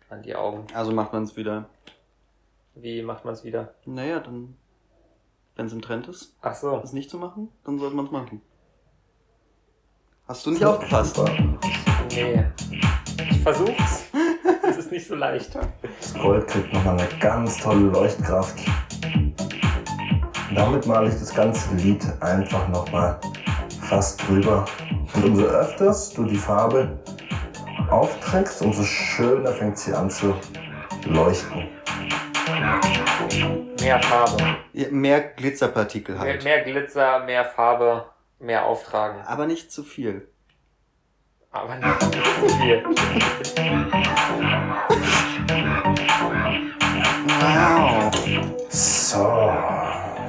an die Augen. Also macht man es wieder. Wie macht man es wieder? Naja, dann, wenn es im Trend ist, Ach so. das nicht zu machen, dann sollte man es machen. Hast du nicht aufgepasst? Super. Nee. Ich versuch's. Ist nicht so leicht. Das Gold kriegt nochmal eine ganz tolle Leuchtkraft. Damit male ich das ganze Lied einfach nochmal fast drüber. Und umso öfters du die Farbe aufträgst, umso schöner fängt sie an zu leuchten. Mehr Farbe. Ja, mehr Glitzerpartikel Mehr, halt. mehr Glitzer, mehr Farbe, mehr Auftragen. Aber nicht zu viel. Aber nicht so viel. Wow. So,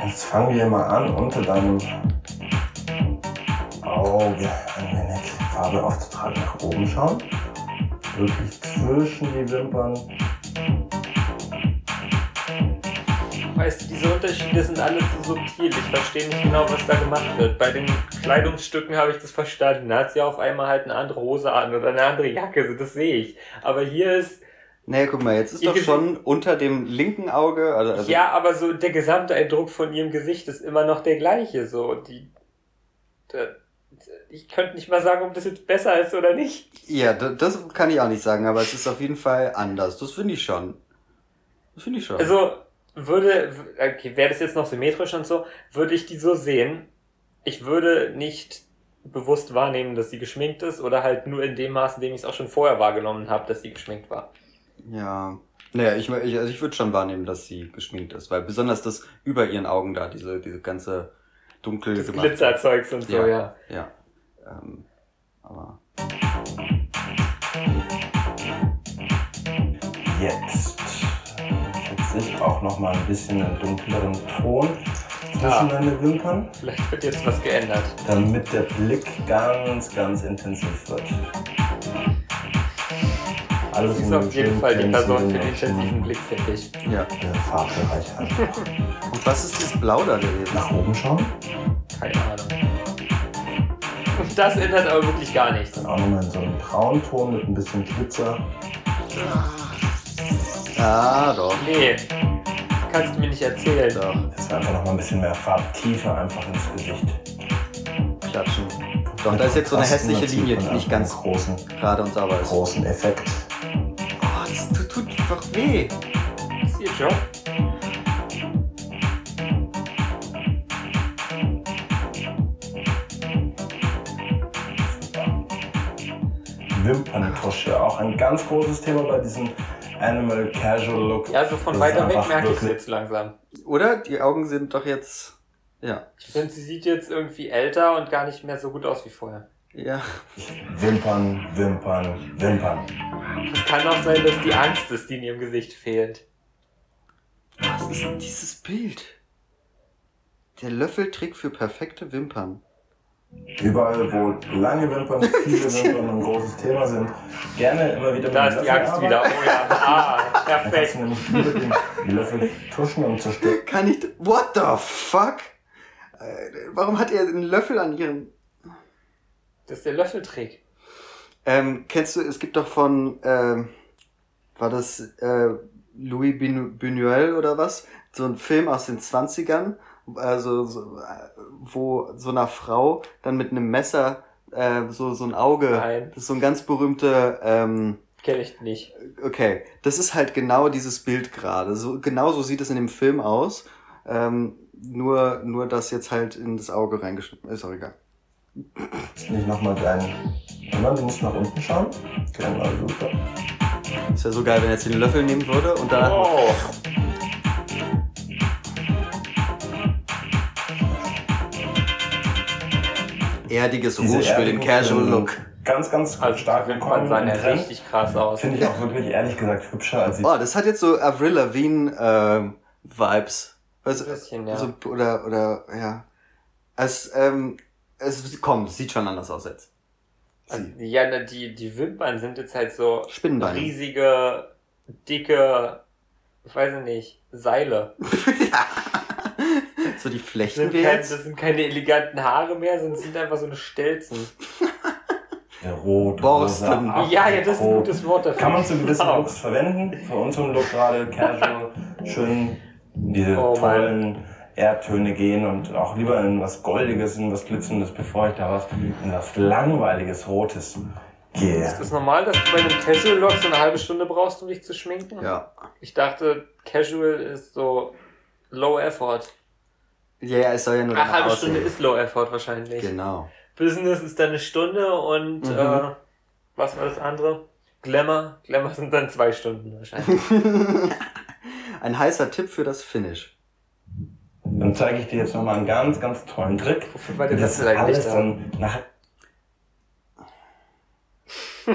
jetzt fangen wir mal an, unter deinem Auge ein wenig Farbe aufzutragen. Nach oben schauen. Wirklich zwischen die Wimpern. Weißt du, diese Unterschiede sind alle zu subtil. Ich verstehe nicht genau, was da gemacht wird. Bei den Kleidungsstücken habe ich das verstanden. Da hat sie auf einmal halt eine andere Hose an oder eine andere Jacke. So, das sehe ich. Aber hier ist, Naja, guck mal, jetzt ist doch schon unter dem linken Auge, also, also ja, aber so der gesamte Eindruck von ihrem Gesicht ist immer noch der gleiche. So, die, da- ich könnte nicht mal sagen, ob das jetzt besser ist oder nicht. ja, da- das kann ich auch nicht sagen, aber es ist auf jeden Fall anders. Das finde ich schon. Das finde ich schon. Also würde, okay, wäre das jetzt noch symmetrisch und so, würde ich die so sehen. Ich würde nicht bewusst wahrnehmen, dass sie geschminkt ist oder halt nur in dem Maß, in dem ich es auch schon vorher wahrgenommen habe, dass sie geschminkt war. Ja. Naja, ich, ich, also ich würde schon wahrnehmen, dass sie geschminkt ist, weil besonders das über ihren Augen da, diese, diese ganze dunkel Das Glitzerzeugs und so, Ja. ja. Ja. Ähm, aber. Jetzt setze ich auch noch mal ein bisschen einen dunkleren Ton zwischen Ja. deine Wimpern, Vielleicht wird jetzt was geändert. damit der Blick ganz, ganz intensiv wird. Alles ist einem auf jeden Fall die Person für den intensiven Blick, finde ich. Ja. äh, Farbbereich einfach. Und was ist dieses Blau da gewesen? Nach oben schauen, Keine Ahnung. Und das ändert aber wirklich gar nichts. dann auch nochmal in so einen Braunton mit ein bisschen Glitzer. Ah, doch. Nee, kannst du mir nicht erzählen. Doch. Jetzt einfach nochmal ein bisschen mehr Farbtiefe einfach ins Gesicht. Klatschen. Doch, da ist jetzt so eine hässliche Linie, die nicht ganz großen, gerade und sauber ist. Oh, großen Effekt. das tut, tut einfach weh. Das ist ihr Job. Wimperntusche, auch ein ganz großes Thema bei diesem Animal Casual Look. Ja, also von weiter weg merke ich es jetzt langsam. Oder? Die Augen sind doch jetzt. Ja. Ich finde, sie sieht jetzt irgendwie älter und gar nicht mehr so gut aus wie vorher. Ja. Wimpern, Wimpern, Wimpern. Es kann auch sein, dass die Angst ist, die in ihrem Gesicht fehlt. Was ist denn dieses Bild? Der Löffeltrick für perfekte Wimpern. Überall, wo lange Wimpern, viele Wimpern ein großes Thema sind, gerne immer wieder Da mit ist dem die Angst arbeiten. wieder. Oh ja, ah, Dann kannst perfekt. du nämlich den die Löffel tuschen und zerstören. Kann ich. What the fuck? Äh, Warum hat er einen Löffel an ihrem. Das ist der Löffeltrick. Ähm, kennst du, es gibt doch von, ähm, war das äh, Louis Buñuel oder was? So ein Film aus den 20ern, also so, äh, wo so einer Frau dann mit einem Messer äh, so, so ein Auge, Nein. das ist so ein ganz berühmter, ähm, Kenne ich nicht. okay, das ist halt genau dieses Bild gerade. So, genau so sieht es in dem Film aus. Ähm, nur, nur das jetzt halt in das Auge reingeschnitten. Ist auch egal. Nicht nochmal deinen. Immer, du musst nach unten schauen. Genau, super. Ist ja so geil, wenn er jetzt den Löffel nehmen würde und da. Oh, erdiges Diese Rouge für den Casual Look. Ganz, ganz also stark Wimpern sahen ja richtig krass aus. Finde ich auch wirklich ehrlich gesagt hübscher als die. Oh, das hat jetzt so Avril Lavigne ähm, Vibes. Also, Ein bisschen, ja. so, oder, oder, ja. Es, ähm, es, komm, es sieht schon anders aus jetzt. Also, ja, ne, die, die Wimpern sind jetzt halt so riesige, dicke, ich weiß ich nicht, Seile. So die Das Flechten sind, wir kein, jetzt. das sind keine eleganten Haare mehr, sondern es sind einfach so eine Stelzen. Der rot, Borsten. rosa, Ja, ja, das ist ein gutes Wort dafür. Kann man zu gewissen Genau. Looks verwenden. Für unseren Look gerade casual, schön diese Oh Mann. tollen Erdtöne gehen und auch lieber in was Goldiges, in was Glitzerndes, bevor ich da was in was langweiliges Rotes gehe. Ist es normal, dass du bei einem Casual Look so eine halbe Stunde brauchst, um dich zu schminken? Ja. Ich dachte, Casual ist so Low Effort. Ja, ja, es soll ja nur Ach, danach halbe aussehen. Stunde ist Low Effort wahrscheinlich. Genau. Business ist dann eine Stunde und Mhm. äh, was war das andere? Glamour. Glamour sind dann zwei Stunden wahrscheinlich. Ein heißer Tipp für das Finish. Dann zeige ich dir jetzt nochmal einen ganz, ganz tollen Trick. Wofür war das eigentlich alles da? dann nach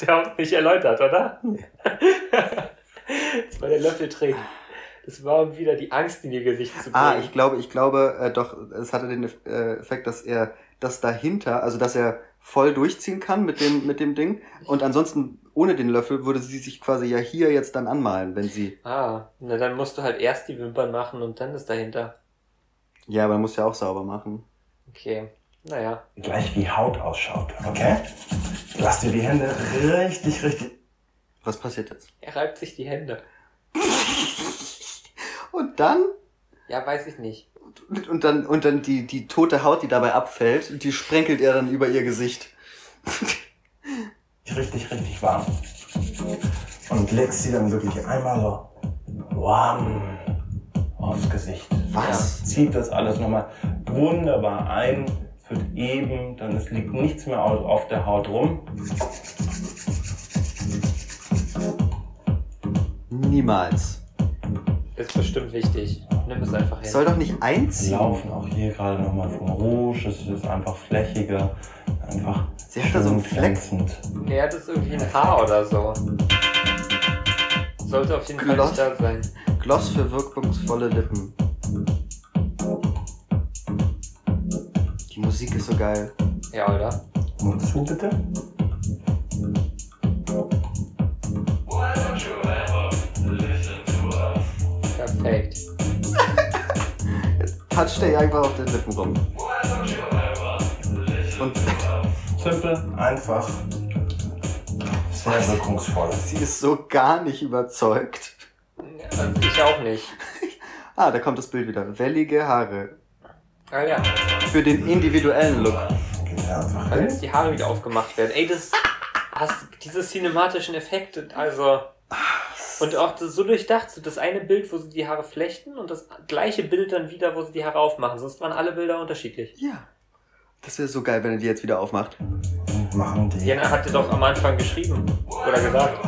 Der auch nicht erläutert, oder? das war der Löffeltrick. Das war um wieder die Angst in ihr Gesicht zu bringen. Ah, ich glaube, ich glaube, äh, doch, es hatte den äh, Effekt, dass er das dahinter, also dass er voll durchziehen kann mit dem, mit dem Ding. Und ansonsten ohne den Löffel würde sie sich quasi ja hier jetzt dann anmalen, wenn sie. Ah, na dann musst du halt erst die Wimpern machen und dann das dahinter. Ja, aber man muss ja auch sauber machen. Okay, naja. gleich wie Haut ausschaut. Okay? Lass dir die Hände richtig, richtig. Was passiert jetzt? Er reibt sich die Hände. Und dann, Ja, weiß ich nicht. und dann, und dann die, die tote Haut, die dabei abfällt, die sprenkelt er dann über ihr Gesicht. richtig, richtig warm. Und legst sie dann wirklich einmal so warm aufs Gesicht. Was? Zieht das alles nochmal wunderbar ein. Es wird eben, dann es liegt nichts mehr au- auf der Haut rum. Niemals. Ist bestimmt wichtig. Nimm es einfach hin. Soll doch nicht Wir einziehen. laufen auch hier gerade nochmal vom Rouge. Es ist einfach flächiger, einfach Sie hat da so einen schön Fleck. glänzend. Er hat jetzt irgendwie ein Haar oder so. Sollte auf jeden Fall Gloss. nicht da sein. Gloss für wirkungsvolle Lippen. Die Musik ist so geil. Ja, oder? Mund zu, bitte. Toucht er einfach auf den Lippen rum. Und Simpel, einfach, sehr wirkungsvoll. sie ist so gar nicht überzeugt. Also ich auch nicht. Ah, da kommt das Bild wieder. Wellige Haare. Ah ja. Für den individuellen Look. Geht einfach Weil hin. jetzt die Haare wieder aufgemacht werden. Ey, das hast diese cinematischen Effekte, also und auch das so durchdacht, so das eine Bild, wo sie die Haare flechten und das gleiche Bild dann wieder, wo sie die Haare aufmachen. Sonst waren alle Bilder unterschiedlich. Ja. Das wäre so geil, wenn er die jetzt wieder aufmacht. Machen die. Jana hatte doch am Anfang geschrieben oder gesagt,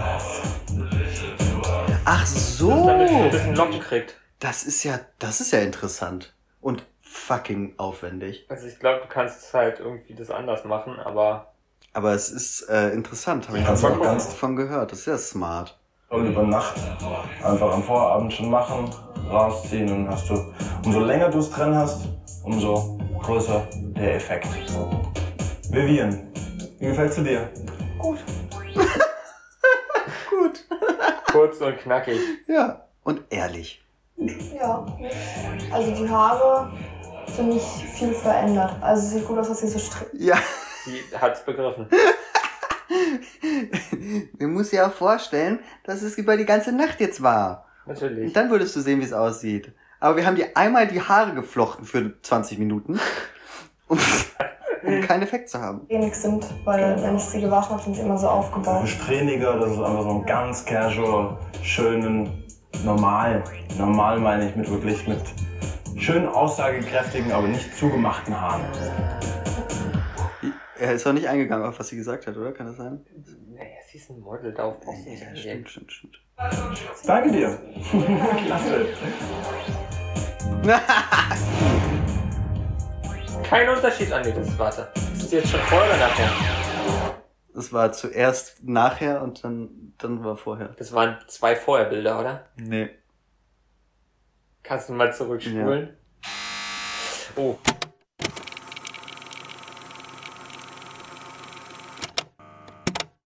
Ach dass damit ein so. bisschen Locken kriegt. Das ist ja, das ist ja interessant. Und fucking aufwendig. Also ich glaube, du kannst halt irgendwie das anders machen, aber Aber es ist äh, interessant. Habe ich Ja, davon gehört. Das ist ja smart. Und über Nacht einfach am Vorabend schon machen, rausziehen und hast du, umso länger du es drin hast, umso größer der Effekt. Vivian, wie gefällt's du dir? Gut. kurz und knackig. Ja. Und ehrlich. Ja, also die Haare sind nicht viel verändert. Also es sieht gut aus, dass sie so strikt. Ja. Sie hat's begriffen. Man muss ja auch vorstellen, dass es über die ganze Nacht jetzt war. Natürlich. Und dann würdest du sehen, wie es aussieht. Aber wir haben dir einmal die Haare geflochten für 20 Minuten, um, um keinen Effekt zu haben. wenig sind, weil wenn ich sie gewaschen habe, sind sie immer so aufgebaut. Strähniger, das ist einfach so ein ganz casual, schönen, normal. Normal meine ich mit wirklich mit schön aussagekräftigen, aber nicht zugemachten Haaren. Er ist doch nicht eingegangen auf was sie gesagt hat, oder? Kann das sein? Naja, sie ist ein Model, darauf brauchst du nicht Ja, stimmt, stimmt, stimmt. Danke dir. Klasse. Kein Unterschied an dir, das warte. Ist das jetzt schon vorher oder nachher? Das war zuerst nachher und dann, dann war vorher. Das waren zwei Vorherbilder, oder? Nee. Kannst du mal zurückspulen? Oh.